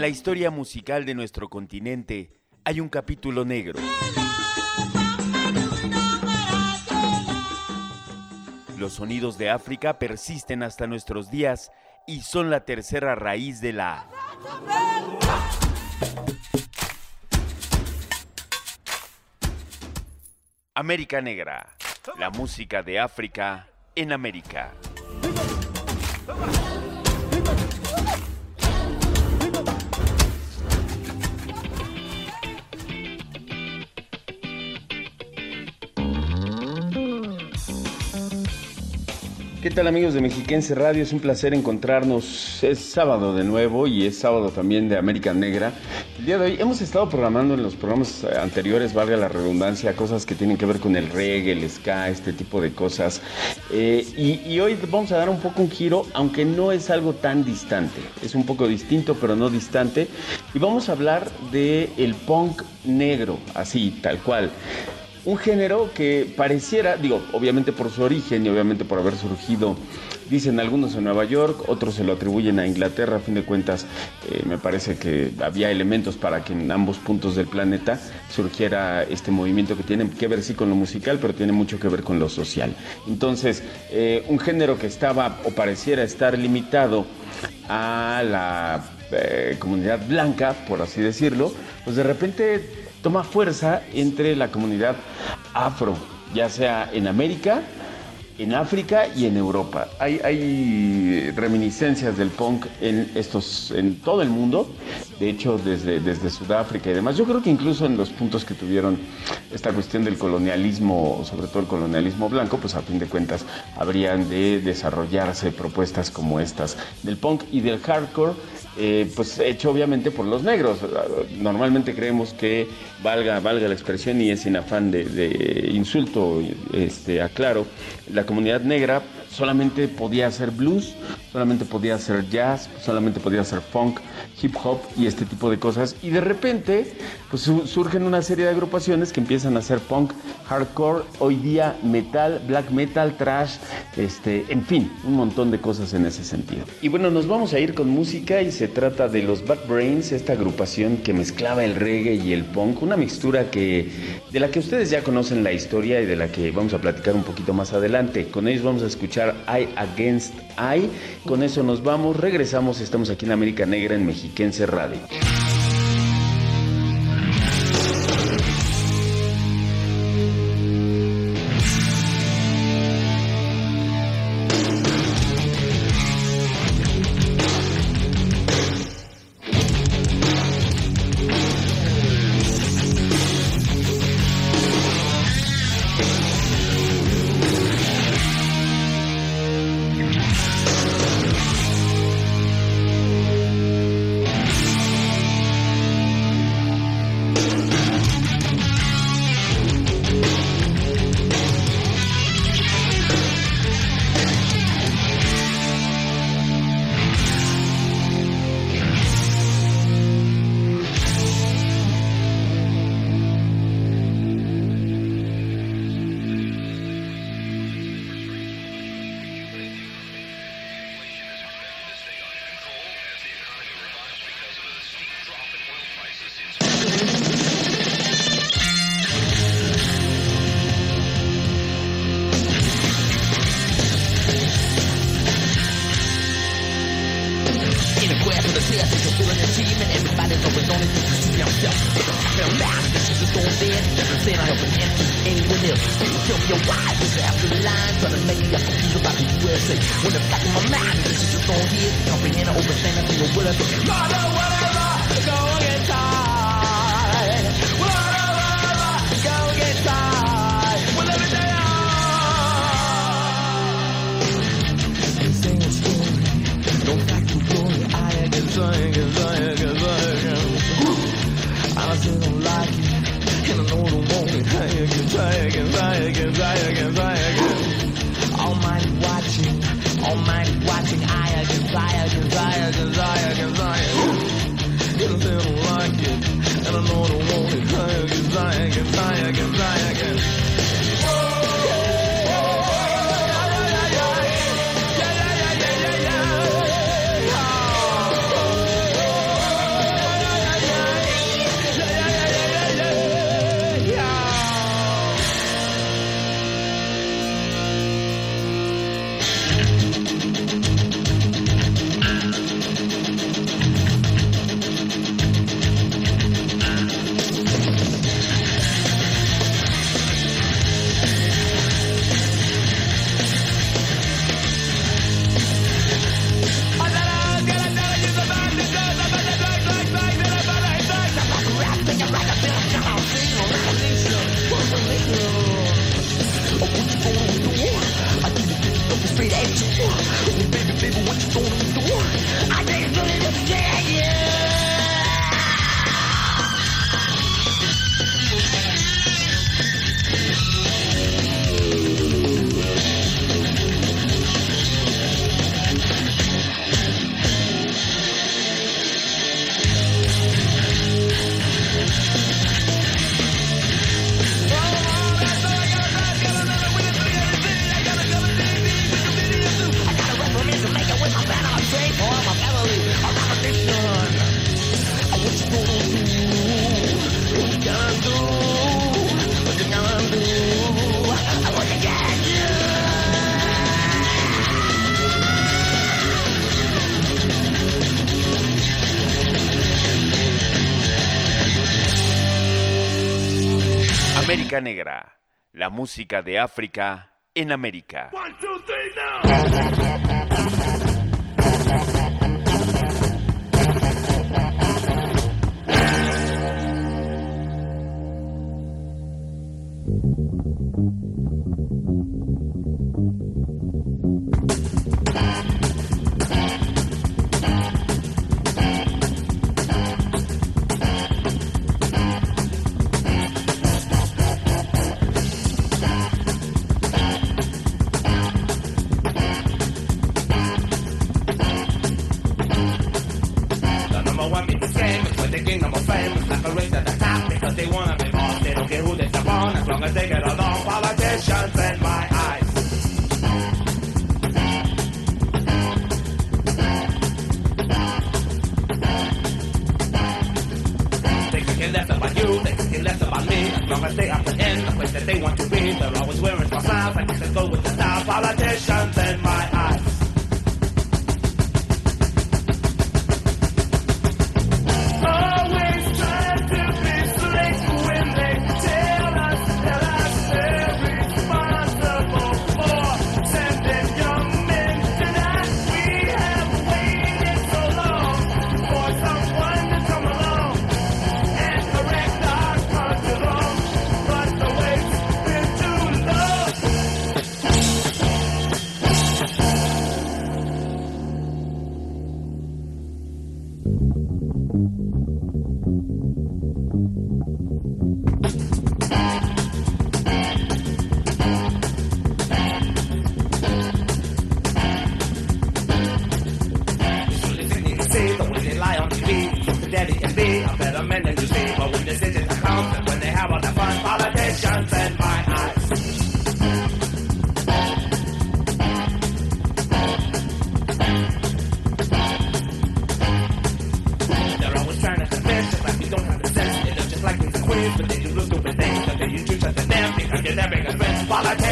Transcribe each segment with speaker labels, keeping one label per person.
Speaker 1: En la historia musical de nuestro continente hay un capítulo negro. Los sonidos de África persisten hasta nuestros días y son la tercera raíz de la América Negra, la música de África en América. ¿Qué tal amigos de Mexiquense Radio? Es un placer encontrarnos. Es sábado de nuevo y es sábado también de América Negra. El día de hoy hemos estado programando en los programas anteriores, valga la redundancia, cosas que tienen que ver con el reggae, el ska, este tipo de cosas. Eh, y, hoy vamos a dar un poco un giro, aunque no es algo tan distante. Es un poco distinto, pero no distante. Y vamos a hablar de punk negro, así, tal cual un género que pareciera, digo, obviamente por su origen y obviamente por haber surgido, dicen algunos en Nueva York, otros se lo atribuyen a Inglaterra, a fin de cuentas eh, me parece que había elementos para que en ambos puntos del planeta surgiera este movimiento que tiene que ver sí con lo musical, pero tiene mucho que ver con lo social. Entonces, eh, un género que estaba o pareciera estar limitado a la eh, comunidad blanca, por así decirlo, pues de repente toma fuerza entre la comunidad afro, ya sea en América, en África y en Europa. Hay, reminiscencias del punk en estos, en todo el mundo, de hecho desde, desde Sudáfrica y demás. Yo creo que incluso en los puntos que tuvieron esta cuestión del colonialismo, sobre todo el colonialismo blanco, pues a fin de cuentas habrían de desarrollarse propuestas como estas del punk y del hardcore eh, pues hecho obviamente por los negros. Normalmente creemos que valga, valga la expresión y es sin afán de, insulto, este, aclaro, la comunidad negra solamente podía hacer blues, solamente podía hacer jazz, solamente podía hacer funk, hip hop y este tipo de cosas. Y de repente, pues surgen una serie de agrupaciones que empiezan a hacer punk, hardcore, hoy día metal, black metal, trash, este, en fin, un montón de cosas en ese sentido. Y bueno, nos vamos a ir con música y se trata de los Bad Brains, esta agrupación que mezclaba el reggae y el punk, una mixtura que de la que ustedes ya conocen la historia y de la que vamos a platicar un poquito más adelante. Con ellos vamos a escuchar Eye Against Eye. Con eso nos vamos, regresamos, estamos aquí en América Negra en Mexiquense Radio.
Speaker 2: Música de África en América.
Speaker 3: expressions and my
Speaker 2: eyes. They less about you, they less about me. As long as they are in the place that they want to be, they're always wearing smiles like this go with the style. Politicians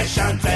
Speaker 2: Shanta.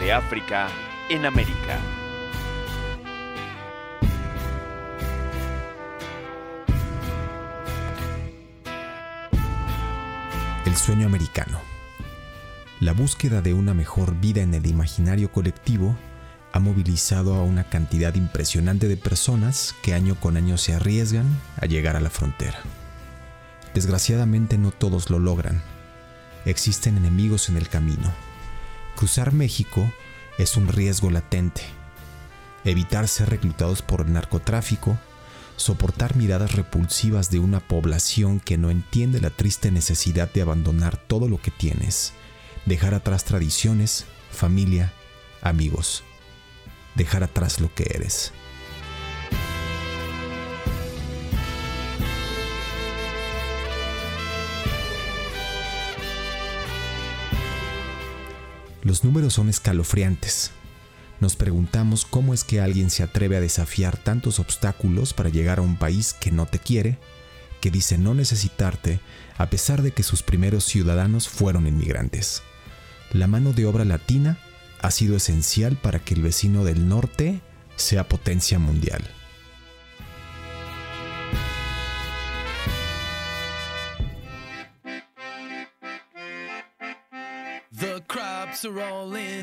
Speaker 3: De África en América.
Speaker 4: El sueño americano. La búsqueda de una mejor vida en el imaginario colectivo ha movilizado a una cantidad impresionante de personas que año con año se arriesgan a llegar a la frontera. Desgraciadamente no todos lo logran. Existen enemigos en el camino. Cruzar México es un riesgo latente. Evitar ser reclutados por el narcotráfico, soportar miradas repulsivas de una población que no entiende la triste necesidad de abandonar todo lo que tienes, dejar atrás tradiciones, familia, amigos, dejar atrás lo que eres. Los números son escalofriantes. Nos preguntamos cómo es que alguien se atreve a desafiar tantos obstáculos para llegar a un país que no te quiere, que dice no necesitarte, a pesar de que sus primeros ciudadanos fueron inmigrantes. La mano de obra latina ha sido esencial para que el vecino del norte sea potencia mundial.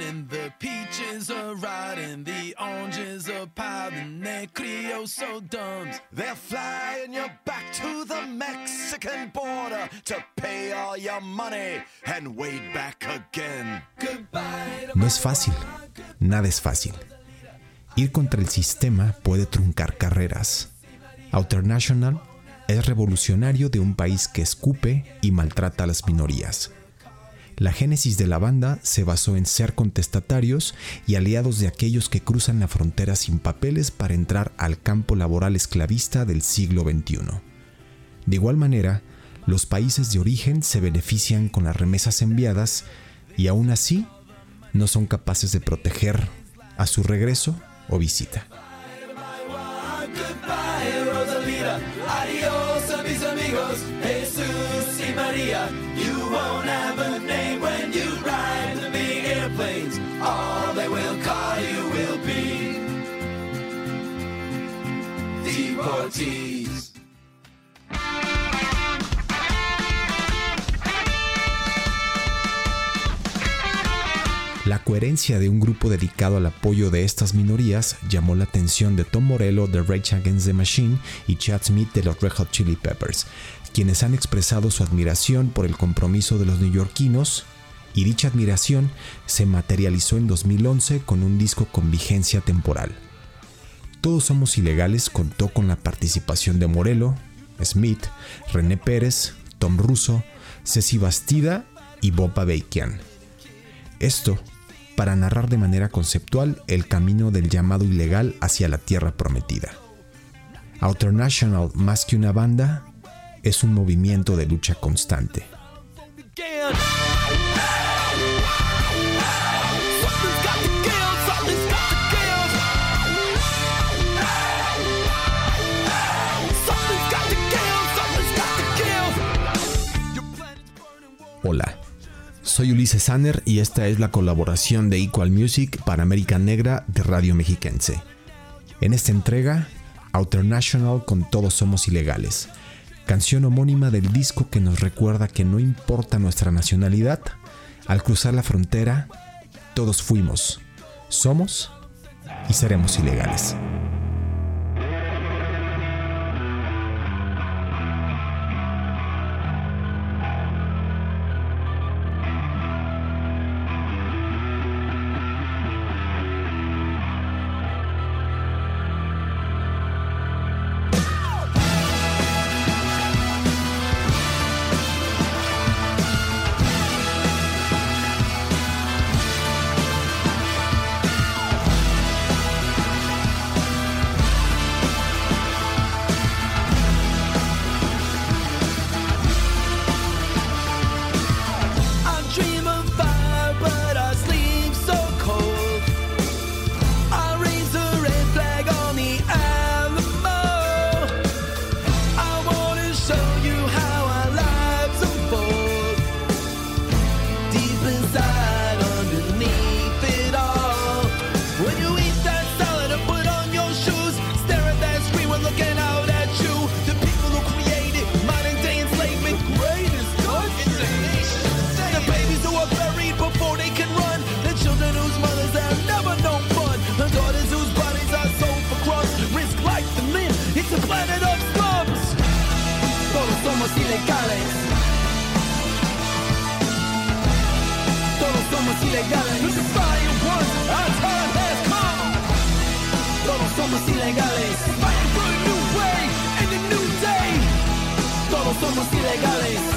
Speaker 5: And the peaches are riding, the oranges are They're flying back to the Mexican border to pay all your money and back again.
Speaker 4: No es fácil, nada es fácil. Ir contra el sistema puede truncar carreras. Outer National es revolucionario de un país que escupe y maltrata a las minorías. La génesis de la banda se basó en ser contestatarios y aliados de aquellos que cruzan la frontera sin papeles para entrar al campo laboral esclavista del siglo XXI. De igual manera, los países de origen se benefician con las remesas enviadas y aún así no son capaces de proteger a su regreso o visita. La coherencia de un grupo dedicado al apoyo de estas minorías llamó la atención de Tom Morello de Rage Against the Machine y Chad Smith de los Red Hot Chili Peppers, quienes han expresado su admiración por el compromiso de los neoyorquinos y dicha admiración se materializó en 2011 con un disco con vigencia temporal. Todos Somos Ilegales contó con la participación de Morello, Smith, René Pérez, Tom Russo, Ceci Bastida y Bob Babakian. Esto para narrar de manera conceptual el camino del llamado ilegal hacia la tierra prometida. Outer National, más que una banda, es un movimiento de lucha constante. Hola, soy Ulises Sanner y esta es la colaboración de Equal Music para América Negra de Radio Mexiquense. En esta entrega, Outer National con Todos Somos Ilegales, canción homónima del disco que nos recuerda que no importa nuestra nacionalidad, al cruzar la frontera, todos fuimos, somos y seremos ilegales.
Speaker 6: somos
Speaker 7: ilegais.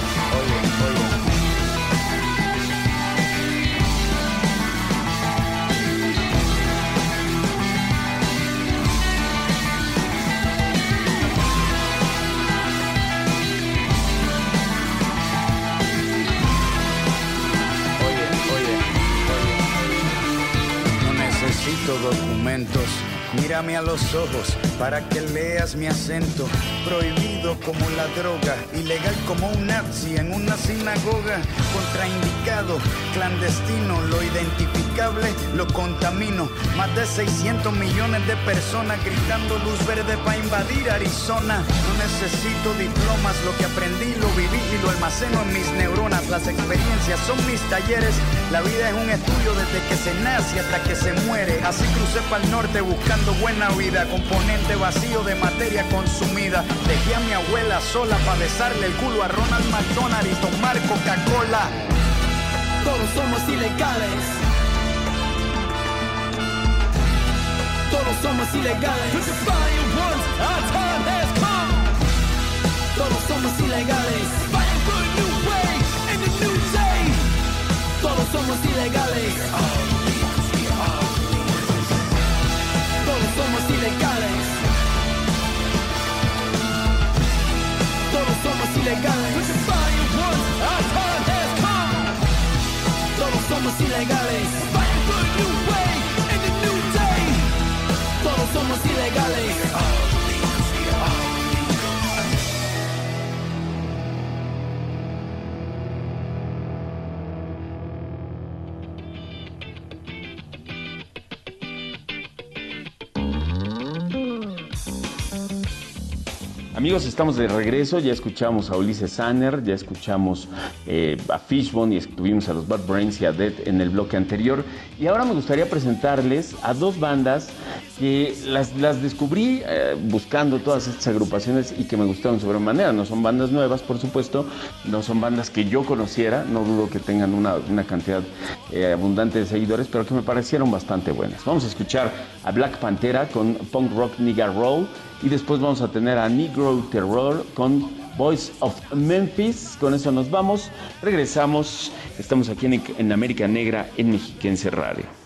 Speaker 7: los ojos para que leas mi acento. Prohibido como la droga, ilegal como un nazi en una sinagoga. Contraindicado, clandestino, lo identificable lo contamino. Más de 600 millones de personas gritando luz verde para invadir Arizona. No necesito diplomas, lo que aprendí lo viví y lo almaceno en mis neuronas. Las experiencias son mis talleres. La vida es un estudio desde que se nace hasta que se muere. Así crucé para el norte buscando buena vida, componente vacío de materia consumida. Dejé a mi abuela sola para besarle el culo a Ronald McDonald y tomar Coca-Cola.
Speaker 6: Todos somos ilegales. Todos somos ilegales. our time has come. Todos somos ilegales. Somos ilegales. Todos somos ilegales. Todos somos ilegales. Todos somos ilegales. Todos somos ilegales.
Speaker 1: Amigos, estamos de regreso. Ya escuchamos a Ulises Sanner, ya escuchamos eh, a Fishbone y estuvimos a los Bad Brains y a Dead en el bloque anterior. Y ahora me gustaría presentarles a dos bandas que las, descubrí eh, buscando todas estas agrupaciones y que me gustaron sobremanera. No son bandas nuevas, por supuesto, no son bandas que yo conociera, no dudo que tengan una, una cantidad eh, abundante de seguidores, pero que me parecieron bastante buenas. Vamos a escuchar a Black Pantera con Punk Rock Nigga Roll y después vamos a tener a Negro Terror con Voice of Memphis. Con eso nos vamos. Regresamos. Estamos aquí en, América Negra en Mexiquense Radio.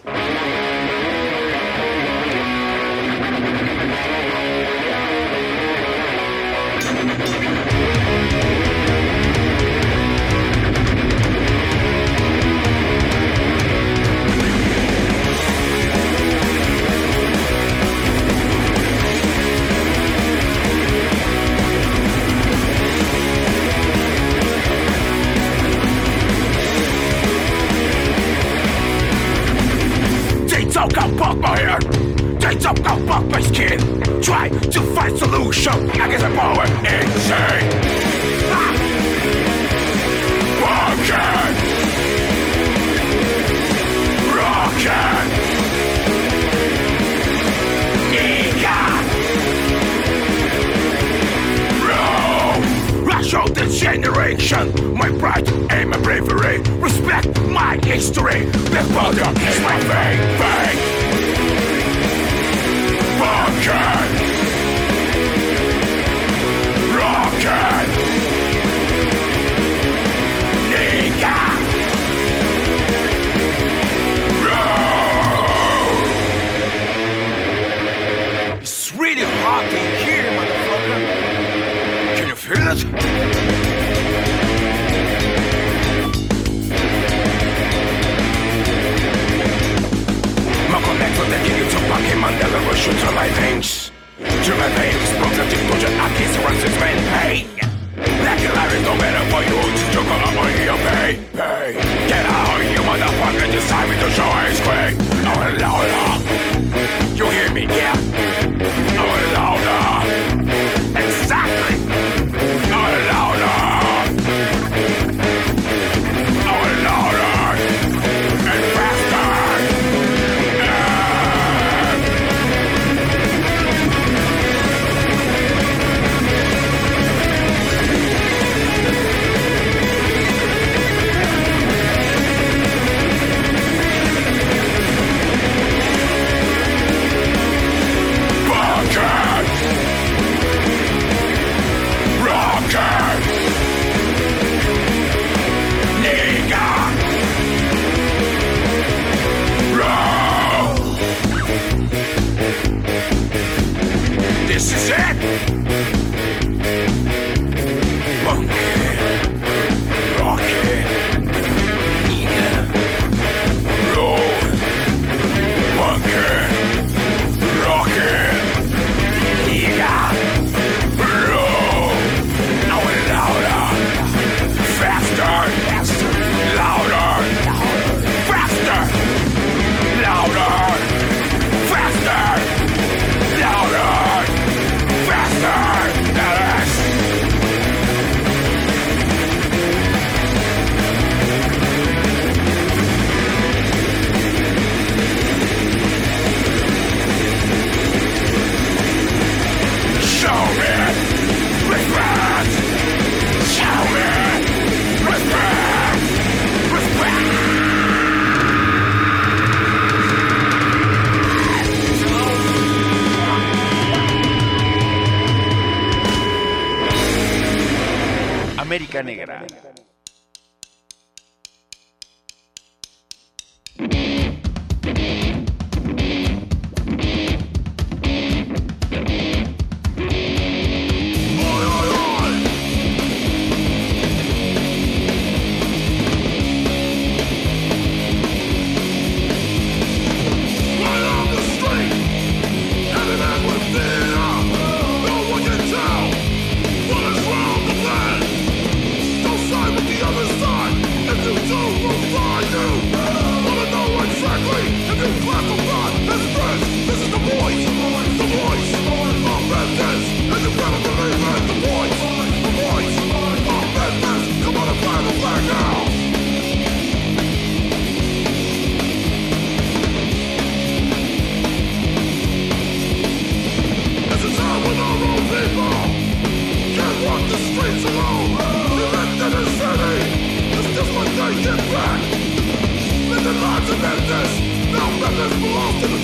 Speaker 8: poke my ear. They don't go poke my skin. Try to find solution I the power insane. Rocket! Rocket! Show the generation, my pride and my bravery. Respect my history. This bottom is my fate. It's really hot in here, motherfucker. Can you feel it? among the revolutions of my veins. To my veins, protected Doja Aki's runs its main pain. Black Larry, no matter what you want to call on your pay. pay. get out, you motherfucker, it's time to show ice cream. Oh, la, la. You hear me, yeah?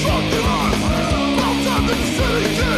Speaker 8: Fuck your arms, both
Speaker 3: up the city.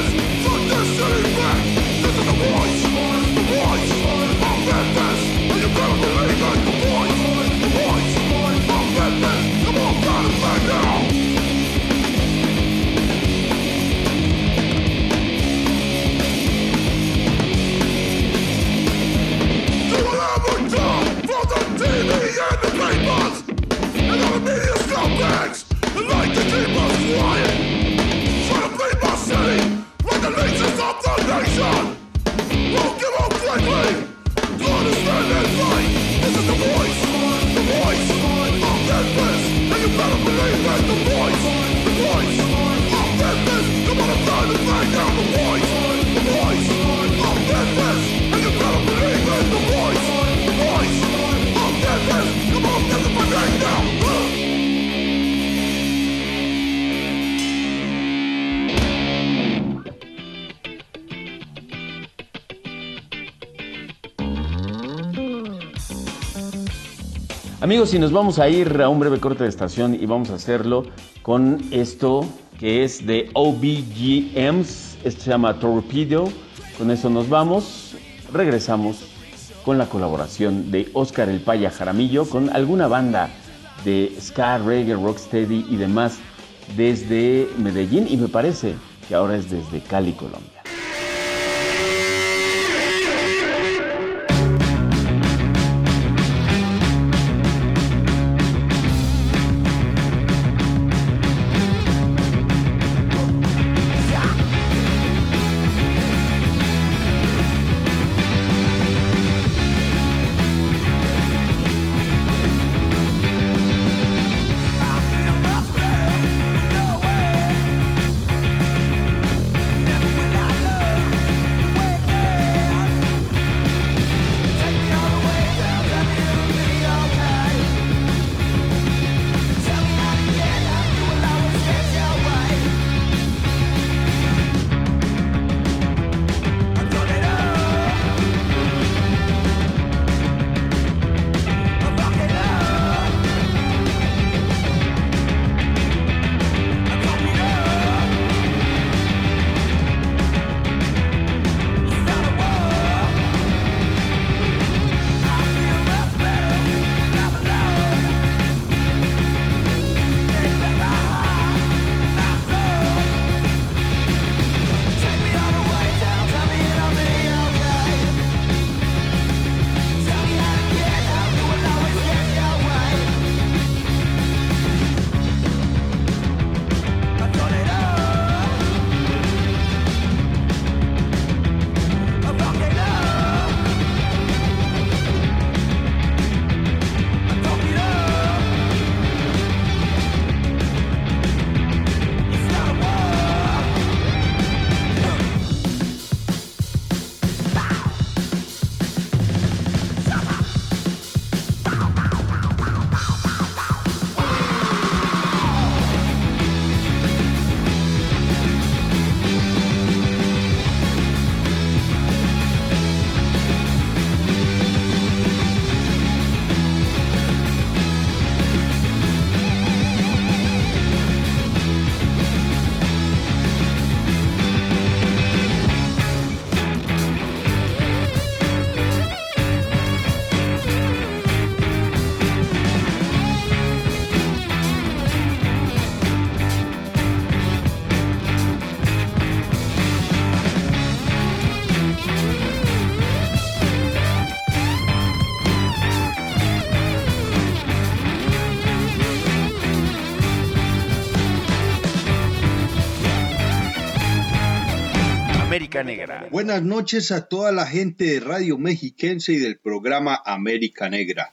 Speaker 1: Amigos, y nos vamos a ir a un breve corte de estación y vamos a hacerlo con esto que es de OBGMs. Esto se llama Torpedo. Con eso nos vamos. Regresamos con la colaboración de Oscar El Paya Jaramillo con alguna banda de ska, reggae, rocksteady y demás desde Medellín y me parece que ahora es desde Cali, Colombia.
Speaker 3: América Negra.
Speaker 9: Buenas noches a toda la gente de Radio Mexiquense y del programa América Negra.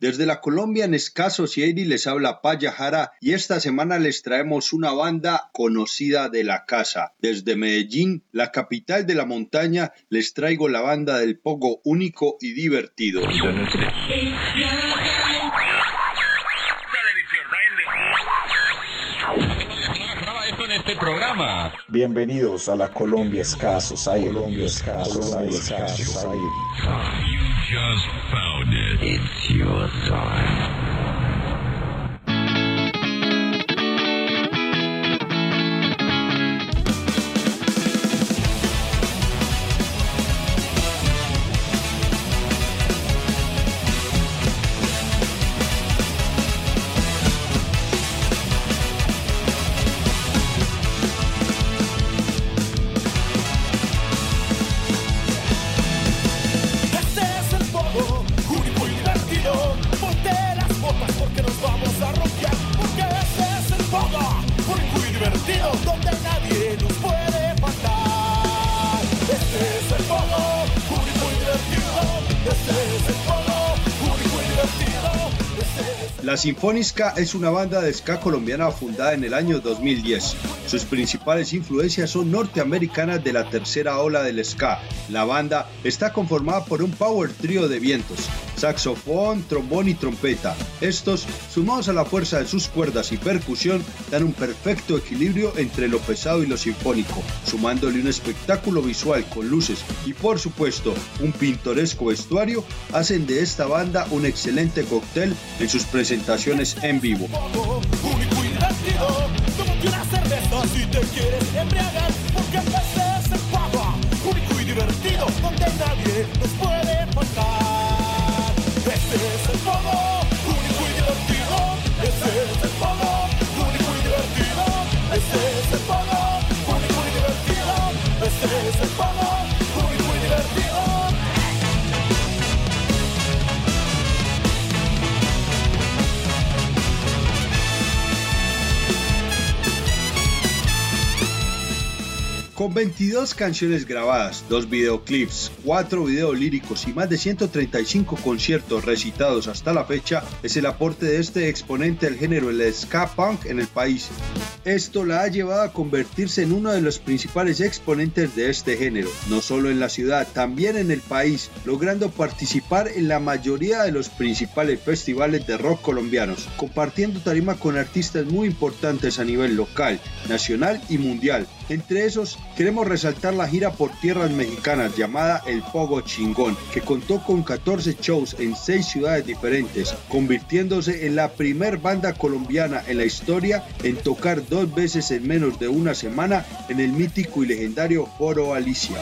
Speaker 9: Desde la Colombia en Escaso Society les habla Paya Jara y esta semana les traemos una banda conocida de la casa. Desde Medellín, la capital de la montaña, les traigo la banda del pogo único y divertido.
Speaker 10: Bienvenidos a la Colombia Ska Society. Colombia Ska Society.
Speaker 11: You just found it. It's your time.
Speaker 9: Sinfónica es una banda de ska colombiana fundada en el año 2010. Sus principales influencias son norteamericanas de la tercera ola del ska. La banda está conformada por un power trío de vientos, saxofón, trombón y trompeta. Estos, sumados a la fuerza de sus cuerdas y percusión, dan un perfecto equilibrio entre lo pesado y lo sinfónico, sumándole un espectáculo visual con luces y por supuesto un pintoresco vestuario, hacen de esta banda un excelente cóctel en sus presentaciones en vivo.
Speaker 5: Donde nadie nos puede.
Speaker 9: Con 22 canciones grabadas, dos videoclips, cuatro videos líricos y más de 135 conciertos recitados hasta la fecha, es el aporte de este exponente del género, el ska punk, en el país. Esto la ha llevado a convertirse en uno de los principales exponentes de este género, no solo en la ciudad, también en el país, logrando participar en la mayoría de los principales festivales de rock colombianos, compartiendo tarima con artistas muy importantes a nivel local, nacional y mundial. Entre esos, queremos resaltar la gira por tierras mexicanas llamada El Pogo Chingón, que contó con 14 shows en 6 ciudades diferentes, convirtiéndose en la primer banda colombiana en la historia en tocar dos veces en menos de una semana en el mítico y legendario Foro Alicia.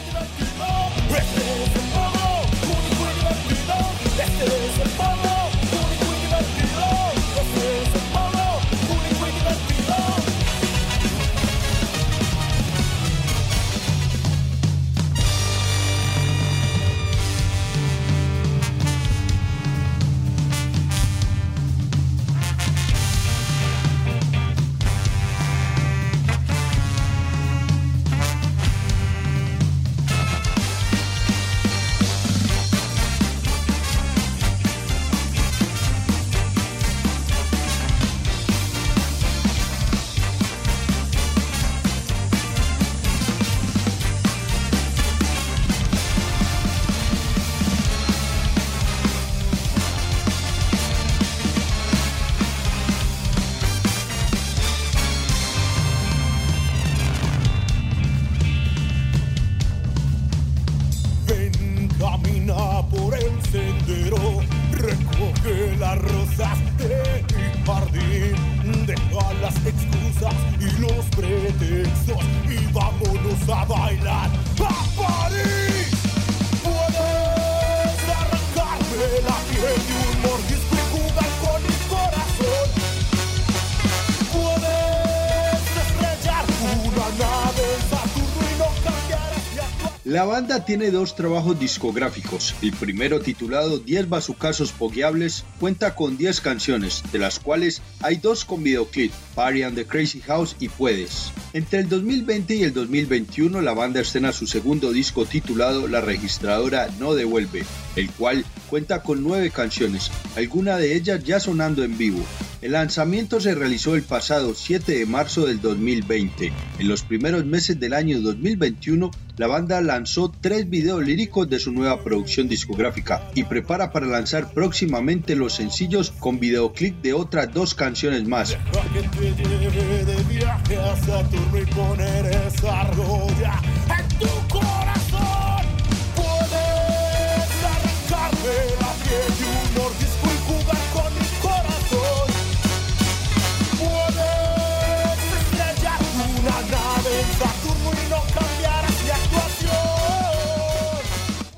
Speaker 5: La
Speaker 9: banda tiene dos trabajos discográficos. El primero titulado 10 bazucazos pogueables cuenta con 10 canciones, de las cuales hay dos con videoclip, Party and the Crazy House y Puedes. Entre el 2020 y el 2021 la banda estrena su segundo disco titulado La registradora no devuelve, el cual cuenta con 9 canciones, algunas de ellas ya sonando en vivo. El lanzamiento se realizó el pasado 7 de marzo del 2020. En los primeros meses del año 2021, la banda lanzó tres videos líricos de su nueva producción discográfica y prepara para lanzar próximamente los sencillos con videoclip de otras dos canciones más.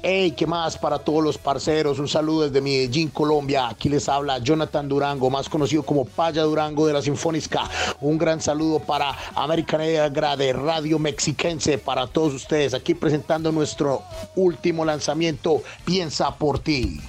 Speaker 12: Hey, ¿qué más para todos los parceros? Un saludo desde Medellín, Colombia. Aquí les habla Jonathan Durango, más conocido como Paya Durango de la Sinfónica. Un gran saludo para América Negra de Radio Mexiquense, para todos ustedes. Aquí presentando nuestro último lanzamiento,
Speaker 5: Piensa por ti.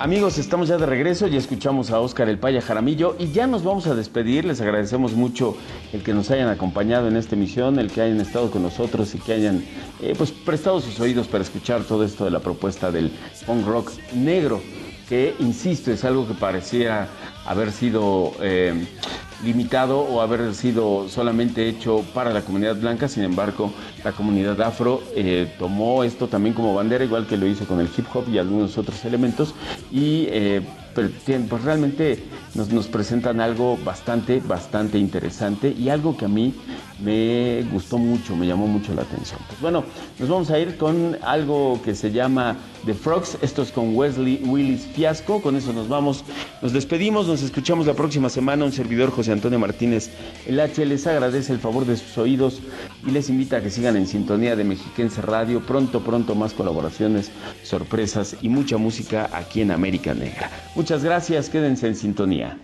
Speaker 1: Amigos, estamos ya de regreso, ya escuchamos a Óscar El Paya Jaramillo y ya nos vamos a despedir. Les agradecemos mucho el que nos hayan acompañado en esta emisión, el que hayan estado con nosotros y que hayan eh, pues, prestado sus oídos para escuchar todo esto de la propuesta del punk rock negro, que, insisto, es algo que parecía haber sido eh, limitado o haber sido solamente hecho para la comunidad blanca. Sin embargo, la comunidad afro eh, tomó esto también como bandera, igual que lo hizo con el hip hop y algunos otros elementos. Y eh, pues realmente nos, nos, presentan algo bastante, bastante interesante y algo que a mí me gustó mucho, me llamó mucho la atención. Pues bueno, nos vamos a ir con algo que se llama The Frogs. Esto es con Wesley Willis Fiasco. Con eso nos vamos. Nos despedimos, nos escuchamos la próxima semana. Un servidor José Antonio Martínez El H les agradece el favor de sus oídos y les invita a que sigan en sintonía de Mexiquense Radio. Pronto, pronto más colaboraciones, sorpresas y mucha música aquí en América Negra. Muchas gracias, quédense en sintonía.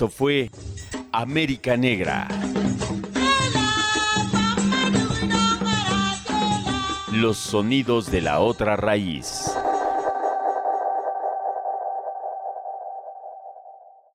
Speaker 1: Esto fue América Negra. Los sonidos de la otra raíz.